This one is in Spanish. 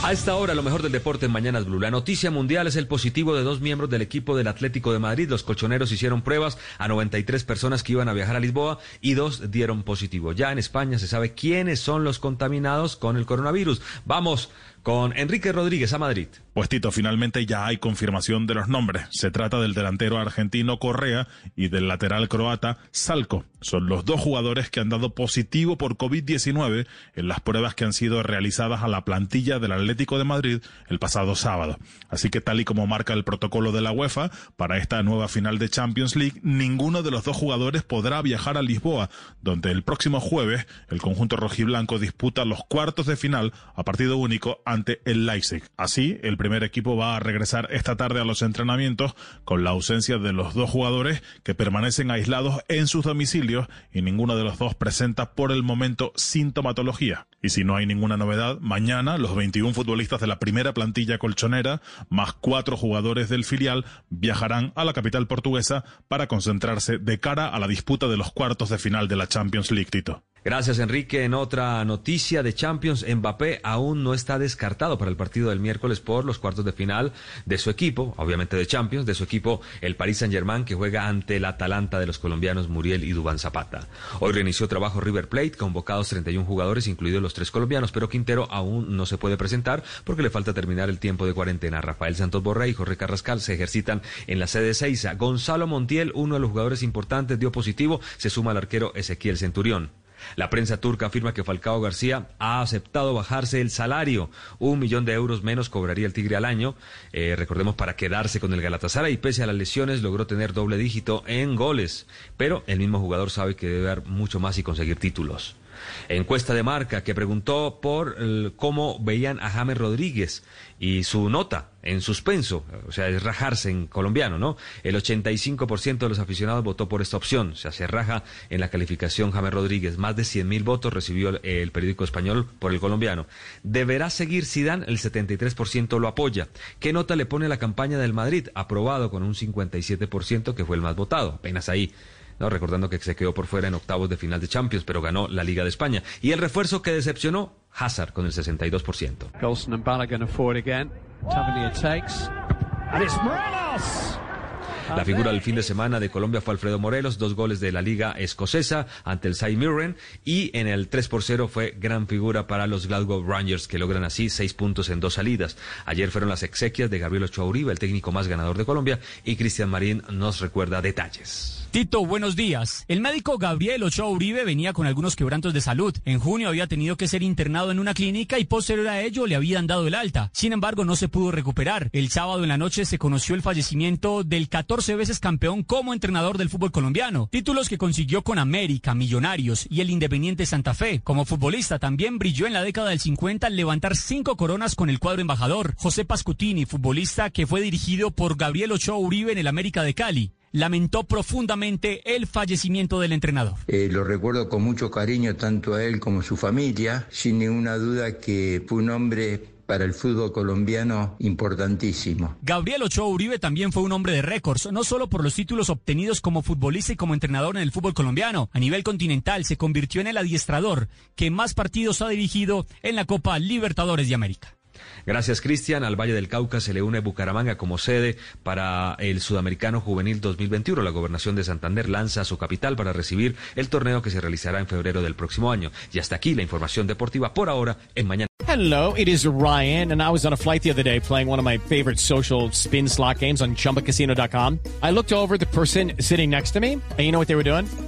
A esta hora, lo mejor del deporte en Mañanas Blue. La noticia mundial es el positivo de dos miembros del equipo del Atlético de Madrid. Los colchoneros hicieron pruebas a 93 personas que iban a viajar a Lisboa y dos dieron positivo. Ya en España se sabe quiénes son los contaminados con el coronavirus. Vamos con Enrique Rodríguez a Madrid. Pues Tito, finalmente ya hay confirmación de los nombres. Se trata del delantero argentino Correa y del lateral croata Salco. Son los dos jugadores que han dado positivo por COVID-19 en las pruebas que han sido realizadas a la plantilla del Atlético de Madrid el pasado sábado. Así que tal y como marca el protocolo de la UEFA, para esta nueva final de Champions League, ninguno de los dos jugadores podrá viajar a Lisboa, donde el próximo jueves el conjunto rojiblanco disputa los cuartos de final a partido único ante el Leipzig. Así, el primer equipo va a regresar esta tarde a los entrenamientos con la ausencia de los dos jugadores que permanecen aislados en sus domicilios y ninguno de los dos presenta por el momento sintomatología. Y si no hay ninguna novedad, mañana los 21 futbolistas de la primera plantilla colchonera, más cuatro jugadores del filial, viajarán a la capital portuguesa para concentrarse de cara a la disputa de los cuartos de final de la Champions League, Tito. Gracias, Enrique. En otra noticia de Champions, Mbappé aún no está descartado para el partido del miércoles por los cuartos de final de su equipo, obviamente de Champions, de su equipo, el Paris Saint-Germain, que juega ante el Atalanta de los colombianos Muriel y Dubán Zapata. Hoy reinició trabajo River Plate, convocados 31 jugadores, incluidos los tres colombianos, pero Quintero aún no se puede presentar porque le falta terminar el tiempo de cuarentena. Rafael Santos Borré y Jorge Carrascal se ejercitan en la sede Seiza. Gonzalo Montiel, uno de los jugadores importantes, dio positivo, se suma al arquero Ezequiel Centurión. La prensa turca afirma que Falcao García ha aceptado bajarse el salario. Un millón de euros menos cobraría el Tigre al año. Eh, recordemos para quedarse con el Galatasaray pese a las lesiones logró tener doble dígito en goles. Pero el mismo jugador sabe que debe dar mucho más y conseguir títulos. Encuesta de marca que preguntó por cómo veían a James Rodríguez y su nota en suspenso, o sea, es rajarse en colombiano, ¿no? El 85% de los aficionados votó por esta opción, o sea, se raja en la calificación James Rodríguez. Más de 100.000 votos recibió el, el, periódico español por el colombiano. ¿Deberá seguir Zidane? El 73% lo apoya. ¿Qué nota le pone la campaña del Madrid? Aprobado con un 57% que fue el más votado, apenas ahí. No, recordando que se quedó por fuera en octavos de final de Champions, pero ganó la Liga de España. Y el refuerzo que decepcionó, Hazard con el 62%. Golson and Balogun forward again. Tavernier takes. And it's Morelos! La figura del fin de semana de Colombia fue Alfredo Morelos, dos goles de la Liga Escocesa ante el Mirren y en el 3 por 0 fue gran figura para los Glasgow Rangers que logran así seis puntos en dos salidas. Ayer fueron las exequias de Gabriel Ochoa Uribe, el técnico más ganador de Colombia, y Cristian Marín nos recuerda detalles. Tito, buenos días. El médico Gabriel Ochoa Uribe venía con algunos quebrantos de salud. En junio había tenido que ser internado en una clínica y posterior a ello le habían dado el alta. Sin embargo, no se pudo recuperar. El sábado en la noche se conoció el fallecimiento del 14 veces campeón como entrenador del fútbol colombiano. Títulos que consiguió con América, Millonarios y el Independiente Santa Fe. Como futbolista también brilló en la década del 50 al levantar cinco coronas con el cuadro embajador. José Pascutini, futbolista que fue dirigido por Gabriel Ochoa Uribe en el América de Cali lamentó profundamente el fallecimiento del entrenador. Eh, lo recuerdo con mucho cariño tanto a él como a su familia, sin ninguna duda que fue un hombre para el fútbol colombiano importantísimo. Gabriel Ochoa Uribe también fue un hombre de récords, no solo por los títulos obtenidos como futbolista y como entrenador en el fútbol colombiano. A nivel continental se convirtió en el adiestrador que más partidos ha dirigido en la Copa Libertadores de América. Gracias, Cristian. Al Valle del Cauca se le une Bucaramanga como sede para el Sudamericano Juvenil 2021. La gobernación de Santander lanza su capital para recibir el torneo que se realizará en febrero del próximo año. Y hasta aquí la información deportiva por ahora en Mañana. Hello, it is Ryan, and I was on a flight the other day playing one of my favorite social spin slot games on chumbacasino.com. I looked over the person sitting next to me, and you know what they were doing?